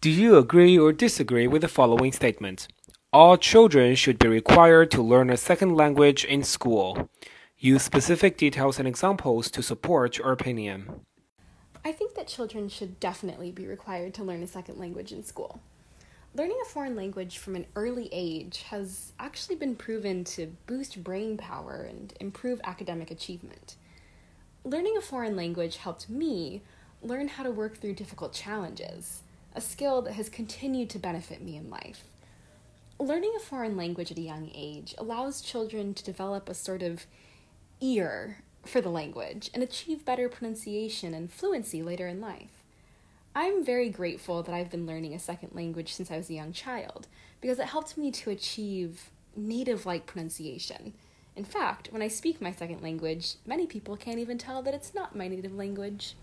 Do you agree or disagree with the following statement? All children should be required to learn a second language in school. Use specific details and examples to support your opinion. I think that children should definitely be required to learn a second language in school. Learning a foreign language from an early age has actually been proven to boost brain power and improve academic achievement. Learning a foreign language helped me learn how to work through difficult challenges, a skill that has continued to benefit me in life. Learning a foreign language at a young age allows children to develop a sort of ear for the language and achieve better pronunciation and fluency later in life. I'm very grateful that I've been learning a second language since I was a young child because it helped me to achieve native like pronunciation. In fact, when I speak my second language, many people can't even tell that it's not my native language.